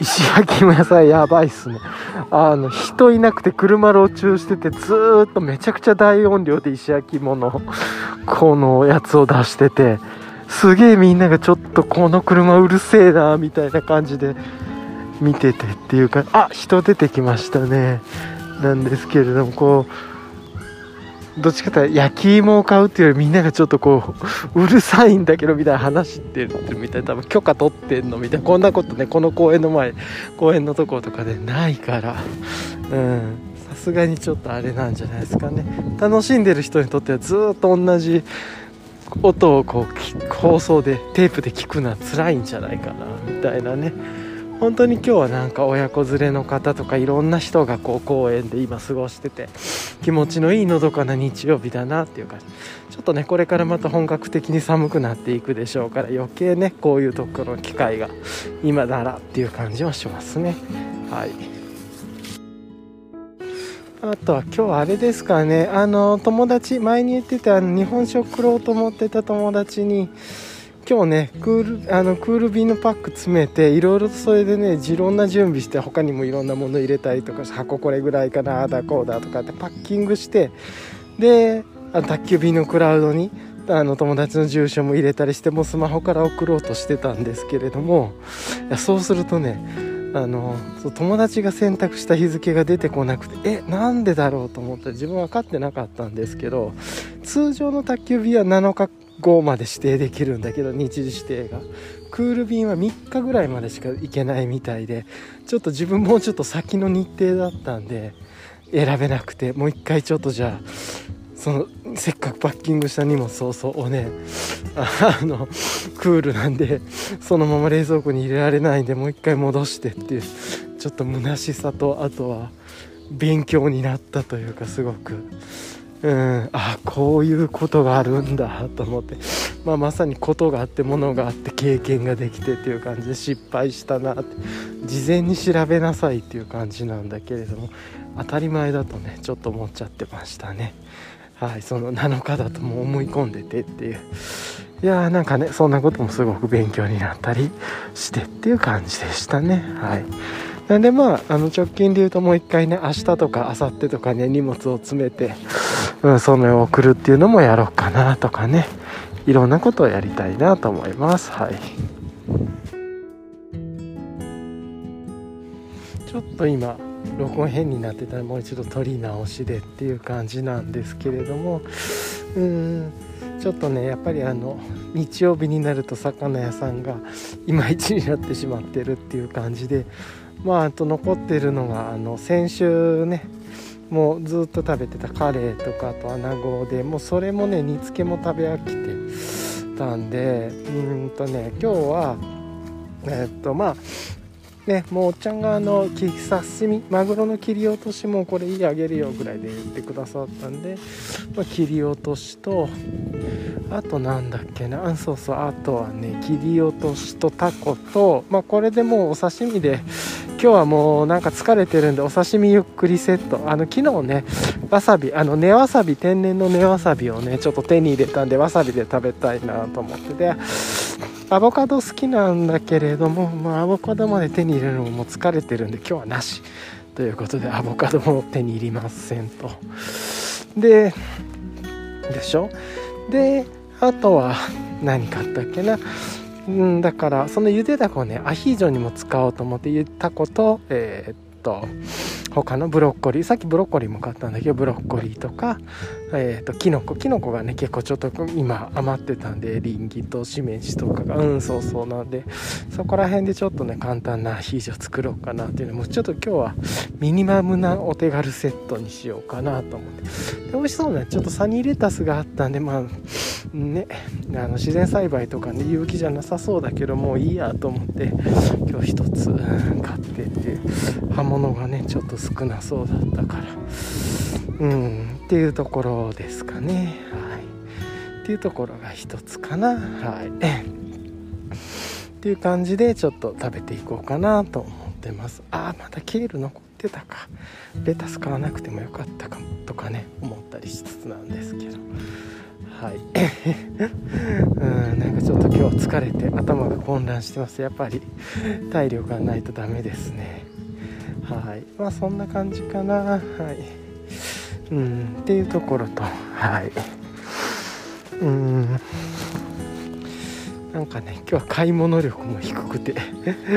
石焼き芋屋さんやばいっすね。あの人いなくて車路中しててずっとめちゃくちゃ大音量で石焼き芋のこのやつを出しててすげえみんながちょっとこの車うるせえなみたいな感じで見ててっていうかあ人出てきましたね。なんですけれどもこうどっちかというと焼き芋を買うっていうよりみんながちょっとこううるさいんだけどみたいな話してるみたいな多分許可取ってんのみたいなこんなことねこの公園の前公園のとことかでないから。うん。さすがにちょっとあれなんじゃないですかね。楽しんでる人にとってはずっと同じ音をこう放送でテープで聞くのは辛いんじゃないかなみたいなね。本当に今日はなんか親子連れの方とかいろんな人がこう公園で今過ごしてて気持ちのいいのどかな日曜日だなっていう感じちょっとねこれからまた本格的に寒くなっていくでしょうから余計ねこういうところの機会が今ならっていう感じはしますね。はい。あとは今日あれですかね。あの友達前に言ってたあの日本食食ろうと思ってた友達に今日ねクールあのクール便のパック詰めていろいろとそれでねいろんな準備して他にもいろんなもの入れたりとか箱これぐらいかなあだこうだとかってパッキングしてであ宅急便のクラウドにあの友達の住所も入れたりしてもスマホから送ろうとしてたんですけれどもいやそうするとねあの友達が選択した日付が出てこなくてえなんでだろうと思って自分分かってなかったんですけど通常の宅急便は7日後まで指定できるんだけど日時指定がクール便は3日ぐらいまでしか行けないみたいでちょっと自分もうちょっと先の日程だったんで選べなくてもう一回ちょっとじゃあそのせっかくパッキングした荷物そうそうをねあのクールなんでそのまま冷蔵庫に入れられないんでもう一回戻してっていうちょっと虚しさとあとは勉強になったというかすごく。うん。あこういうことがあるんだと思って、まあ、まさにことがあってものがあって経験ができてっていう感じで失敗したなって。事前に調べなさいっていう感じなんだけれども当たり前だとねちょっと思っちゃってましたね。はいその7日だともう思い込んでてっていう。いやーなんかねそんなこともすごく勉強になったりしてっていう感じでしたね。はい。なんでまああの直近で言うともう一回ね明日とか明後日とかね荷物を詰めてうん、その送るっていうのもやろうかなとかねいろんなことをやりたいなと思います。はい。ちょっと今録音変になってたらもう一度撮り直しでっていう感じなんですけれども。うーん。ちょっとねやっぱりあの日曜日になると魚屋さんがいまいちになってしまってるっていう感じで。まああと残ってるのがあの先週ねもうずっと食べてたカレーとかあと穴子でもうそれもね煮つけも食べ飽きてたんで。うんとね今日はえっとまあねもうおっちゃんがあの刺身マグロの切り落としもこれいいあげるよぐらいで言ってくださったんで、まあ、切り落としとあとなんだっけなそうそうあとはね切り落としとタコとまあこれでもうお刺身で今日はもうなんか疲れてるんでお刺身ゆっくりセット。あの昨日ねわさびあの根わさび天然の根わさびをねちょっと手に入れたんでわさびで食べたいなと思っててアボカド好きなんだけれども、まあ、アボカドまで手に入れるのも疲れてるんで今日はなしということでアボカドも手に入りませんと。ででしょ？であとは何買ったっけな？うんだからそのゆでだこをねアヒージョにも使おうと思って言ったことえー、っと他のブロッコリーさっきブロッコリーも買ったんだけどブロッコリーとかえーと、キノコキノコがね結構ちょっと今余ってたんでリンギとしめじとかが。うんそうそうなんでそこら辺でちょっとね簡単なアヒージョ作ろうかなっていうのもちょっと今日はミニマムなお手軽セットにしようかなと思って。で美味しそうなちょっとサニーレタスがあったんでまあねあの自然栽培とかね有機じゃなさそうだけどもういいやと思って今日一つ買ってて葉物がねちょっと少なそうだったから。うん。っていうところですかね。はい。っていうところが一つかな。はい。っていう感じでちょっと食べていこうかなと思ってます。ああまだケール残ってたか。レタス買わなくてもよかったかもとかね思ったりしつつなんですけど。はい。うんなんかちょっと今日疲れて頭が混乱してます。やっぱり体力がないとダメですね。はい。まあそんな感じかな。はい。うん。っていうところとはい。うん。なんかね今日は買い物力も低くて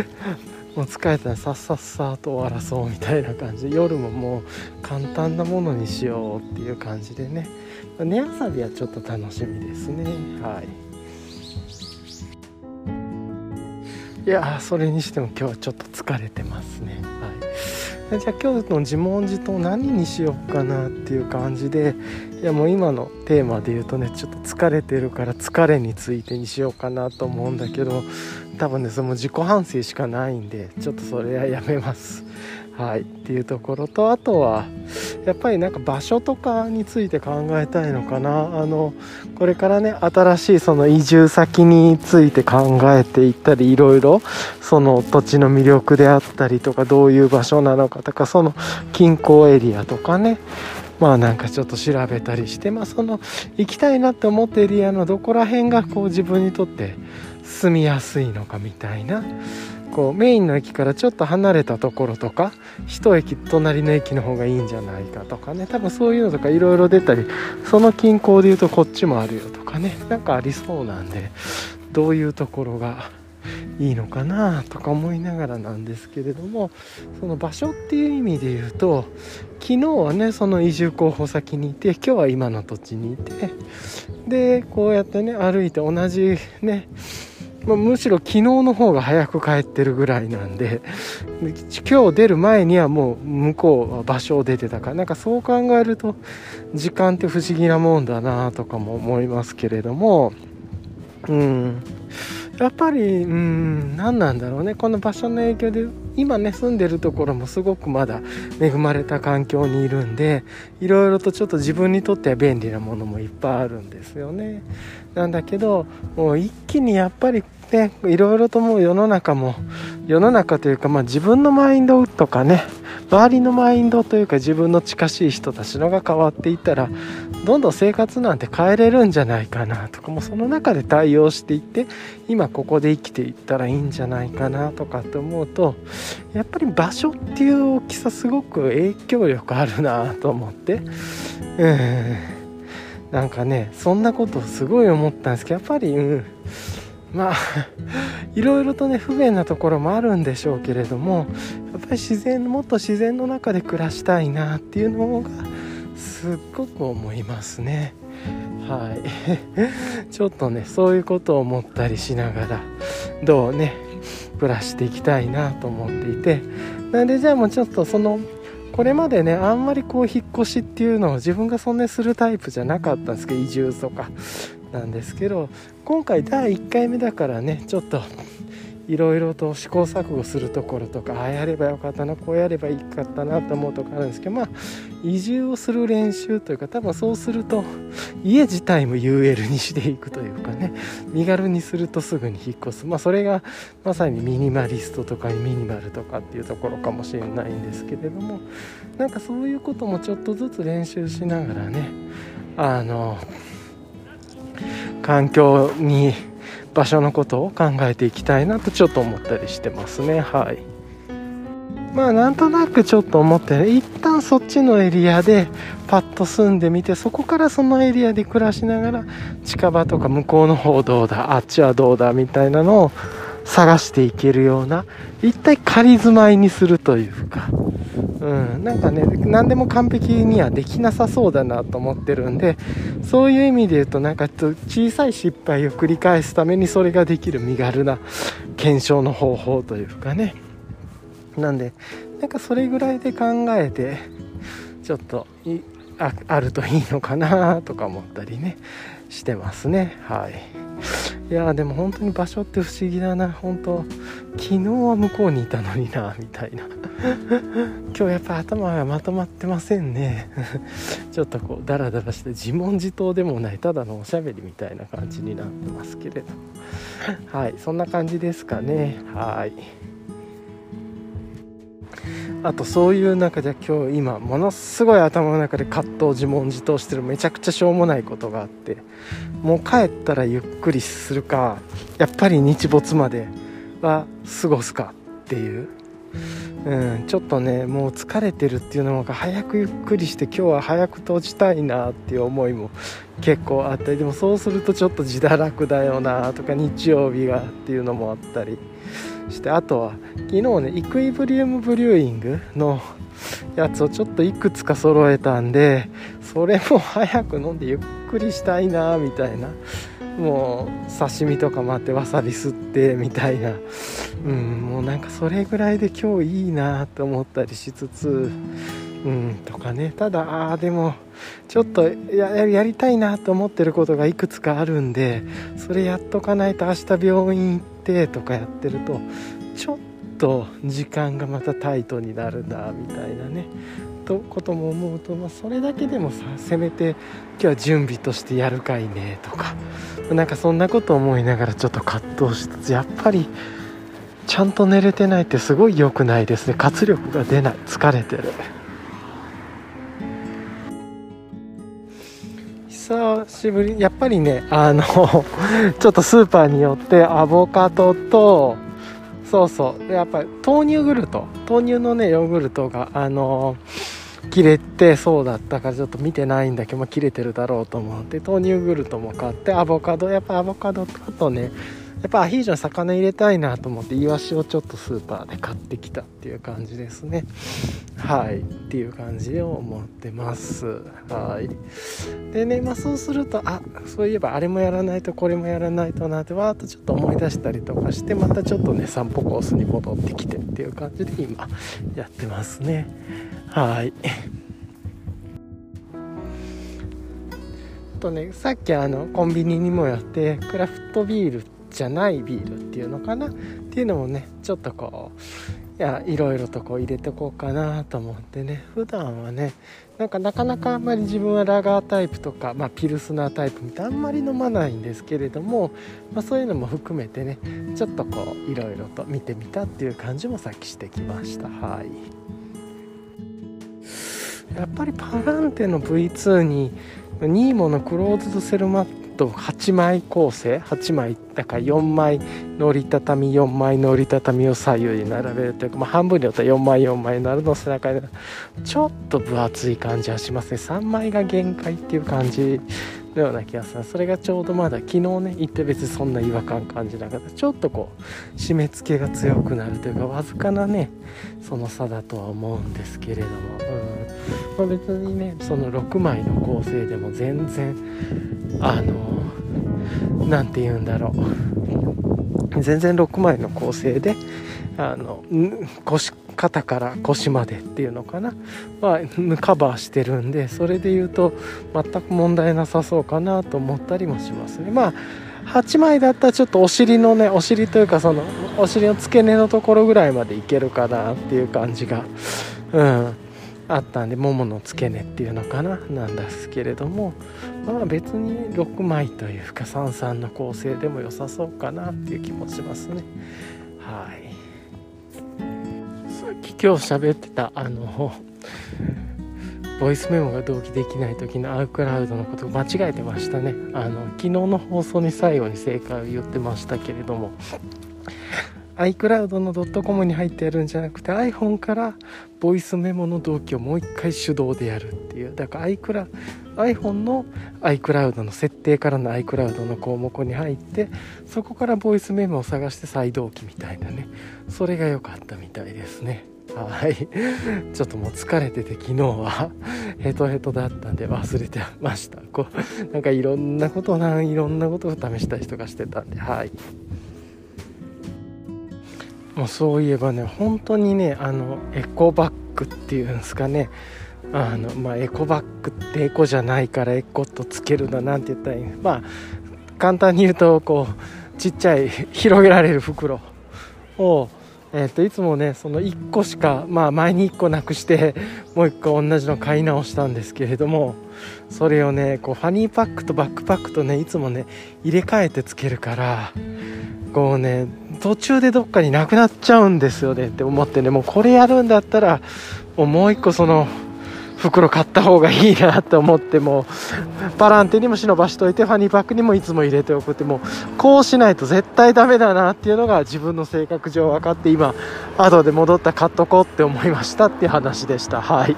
もう疲れたらさっさっさと終わらそうみたいな感じ。で夜ももう簡単なものにしようっていう感じでね。寝遊びはちょっと楽しみですね。はい。いやそれにしても今日はちょっと疲れてますね。はい。じゃあ今日の自問自答何にしようかなっていう感じでいやもう今のテーマで言うとねちょっと疲れてるから疲れについてにしようかなと思うんだけど多分ねその自己反省しかないんでちょっとそれはやめます。はいっていうところとあとはやっぱりなんか場所とかについて考えたいのかな。あのこれからね新しいその移住先について考えていったりいろいろその土地の魅力であったりとかどういう場所なのかとかその近郊エリアとかね。まあなんかちょっと調べたりしてまあその行きたいなって思ったエリアのどこら辺がこう自分にとって住みやすいのかみたいなこうメインの駅からちょっと離れたところとか一駅隣の駅の方がいいんじゃないかとかね。多分そういうのとかいろいろ出たりその近郊で言うとこっちもあるよとかね。なんかありそうなんでどういうところがいいのかなとか思いながらなんですけれどもその場所っていう意味で言うと昨日はねその移住候補先にいて今日は今の土地にいてでこうやってね歩いて同じねまあ、むしろ昨日の方が早く帰ってるぐらいなんで今日出る前にはもう向こうは場所を出てたか。らなんかそう考えると時間って不思議なもんだなとかも思いますけれども。うん。やっぱりうん何なんだろうね。この場所の影響で今ね住んでるところもすごくまだ恵まれた環境にいるんでいろいろとちょっと自分にとっては便利なものもいっぱいあるんですよね。なんだけどもう一気にやっぱりねいろいろともう世の中も世の中というか、まあ、自分のマインドとかね周りのマインドというか自分の近しい人たちのが変わっていったらどんどん生活なんて変えれるんじゃないかなとかもその中で対応していって今ここで生きていったらいいんじゃないかなとかって思うとやっぱり場所っていう大きさすごく影響力あるなと思ってうんなんかねそんなことをすごい思ったんですけどやっぱりうん。まあ いろいろとね不便なところもあるんでしょうけれどもやっぱり自然もっと自然の中で暮らしたいなっていうのがすっごく思いますね。はい。ちょっとねそういうことを思ったりしながらどうね暮らしていきたいなと思っていて。なんでじゃあもうちょっとそのこれまでねあんまりこう引っ越しっていうのを自分がそんなにするタイプじゃなかったんですけど移住とかなんですけど今回第1回目だからねちょっといろいろと試行錯誤するところとかああやればよかったなこうやればいいかったなと思うとこあるんですけどまあ移住をする練習というか多分そうすると家自体も UL にしていくというかね身軽にするとすぐに引っ越す。まあそれがまさにミニマリストとかミニマルとかっていうところかもしれないんですけれどもなんかそういうこともちょっとずつ練習しながらねあの環境に場所のことを考えていきたいなとちょっと思ったりしてますね。はい。まあなんとなくちょっと思って一旦そっちのエリアでパッと住んでみてそこからそのエリアで暮らしながら近場とか向こうの方どうだあっちはどうだみたいなのを探していけるような一体仮住まいにするというか、うん、なんかね何でも完璧にはできなさそうだなと思ってるんでそういう意味で言うとなんか小さい失敗を繰り返すためにそれができる身軽な検証の方法というかね。なんでなんかそれぐらいで考えてちょっとああるといいのかなとか思ったりねしてますね。はい。いやでも本当に場所って不思議だな。本当昨日は向こうにいたのになみたいな。今日やっぱ頭がまとまってませんね。ちょっとこうダラダラして自問自答でもないただのおしゃべりみたいな感じになってますけれどはいそんな感じですかね。はい。あとそういう中で今日今ものすごい頭の中で葛藤自問自答してるめちゃくちゃしょうもないことがあってもう帰ったらゆっくりするかやっぱり日没までは過ごすかっていう、うん、ちょっとねもう疲れてるっていうのが早くゆっくりして今日は早く閉じたいなっていう思いも結構あったりでもそうするとちょっと自堕落だよなとか日曜日がっていうのもあったり。してあとは昨日ねイクイブリウムブリューイングのやつをちょっといくつか揃えたんでそれも早く飲んでゆっくりしたいなみたいな。もう刺身とか待ってわさび吸ってみたいな。うんもうなんかそれぐらいで今日いいなと思ったりしつつうんとかね。ただあでもちょっとやりたいなと思ってることがいくつかあるんでそれやっとかないと明日病院行ってとかやってるとちょっと時間がまたタイトになるなみたいなね。とことも思うと、まあ、それだけでもさせめて今日は準備としてやるかいねとか。なんかそんなこと思いながらちょっと葛藤しつつやっぱりちゃんと寝れてないってすごい良くないですね。活力が出ない。疲れてる。久しぶり。やっぱりねあの ちょっとスーパーによってアボカドとそうそう。やっぱり豆乳グルト。豆乳のねヨーグルトがあの切れてそうだったからちょっと見てないんだけど、ま、切れてるだろうと思って豆乳グルトも買ってアボカド。やっぱアボカドとあとねやっぱアヒージョの魚入れたいなと思ってイワシをちょっとスーパーで買ってきたっていう感じですね。はい。っていう感じを思ってます。はい。でねまあそうするとあそういえばあれもやらないとこれもやらないとなってわーっとちょっと思い出したりとかしてまたちょっとね散歩コースに戻ってきてっていう感じで今やってますね。はい。とねさっきあのコンビニにもやってクラフトビールじゃないビールっていうのかな？っていうのもねちょっとこういやいろいろとこう入れてこうかなと思ってね。普段はねなんかなかなかあんまり自分はラガータイプとか、まあ、ピルスナータイプみたいあんまり飲まないんですけれども、まあ、そういうのも含めてねちょっとこういろいろと見てみたっていう感じもさっきしてきました。はい。やっぱりパガンテの V2 にニーモのクローズドセルマッと8枚構成8枚だから4枚の折りたたみ4枚の折りたたみを左右に並べるというか、まあ、半分によっては4枚4枚になるの背中に。ちょっと分厚い感じはしますね。3枚が限界っていう感じのような気がする。それがちょうどまだ昨日ね行って別にそんな違和感感じなかった。ちょっとこう締め付けが強くなるというかわずかなねその差だとは思うんですけれども、うん。まあ、別にねその6枚の構成でも全然あの何て言うんだろう。全然6枚の構成であの腰肩から腰までっていうのかな。はカバーしてるんでそれで言うと全く問題なさそうかなと思ったりもしますね。まあ8枚だったらちょっとお尻のねお尻というかそのお尻の付け根のところぐらいまでいけるかなっていう感じが。うん。あったんでももの付け根っていうのかななんですけれどもまあ別に6枚というか33の構成でも良さそうかなっていう気もしますね。はい。さっき今日喋ってたあのボイスメモが同期できない時のアウクラウドのこと間違えてましたね。あの昨日の放送に最後に正解を言ってましたけれども iCloud の .com に入ってやるんじゃなくて iPhone からボイスメモの同期をもう一回手動でやるっていう。だから iCloud iPhone の iCloud の設定からの iCloud の項目に入ってそこからボイスメモを探して再同期みたいなね。それが良かったみたいですね。はい。ちょっともう疲れてて昨日は ヘトヘトだったんで忘れてました。こうなんかいろんなことないろんなことを試したりとかしてたんではい。もうそういえばね本当にねあのエコバッグっていうんですかね。あのまあエコバッグってエコじゃないからエコとつけるななんて言ったらいい。まあ簡単に言うとこうちっちゃい広げられる袋をえー、といつもねその1個しかまあ前に1個なくしてもう1個同じの買い直したんですけれどもそれをねこうファニーパックとバックパックとねいつもね入れ替えてつけるからこうね途中でどっかになくなっちゃうんですよねって思ってねもうこれやるんだったらもう1個その袋買った方がいいなって思ってもパランテにも忍ばしといてファニーパックにもいつも入れておくってもうこうしないと絶対ダメだなっていうのが自分の性格上分かって今後で戻った買っとこうって思いましたっていう話でした。はい。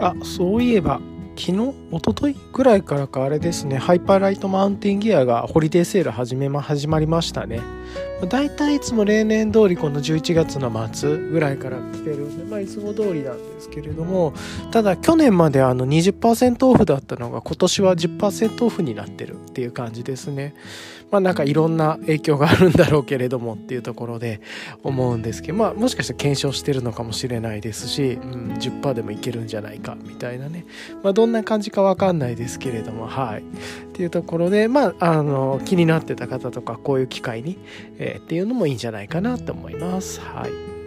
あそういえば昨日おとといぐらいからかあれですねハイパーライトマウンテンギアがホリデーセール始めま始まりましたね。大体いつも例年通りこの11月の末ぐらいから来てるんで、まあ、いつも通りなんですけれどもただ去年まであの20%オフだったのが今年は10%オフになってるっていう感じですね。まあなんかいろんな影響があるんだろうけれどもっていうところで思うんですけどまあもしかしたら検証してるのかもしれないですし、うん、10%でもいけるんじゃないかみたいなね。まあどんな感じかわかんないですけれどもはい。っていうところでまああの気になってた方とかこういう機会に、えー、っていうのもいいんじゃないかなと思います。はい。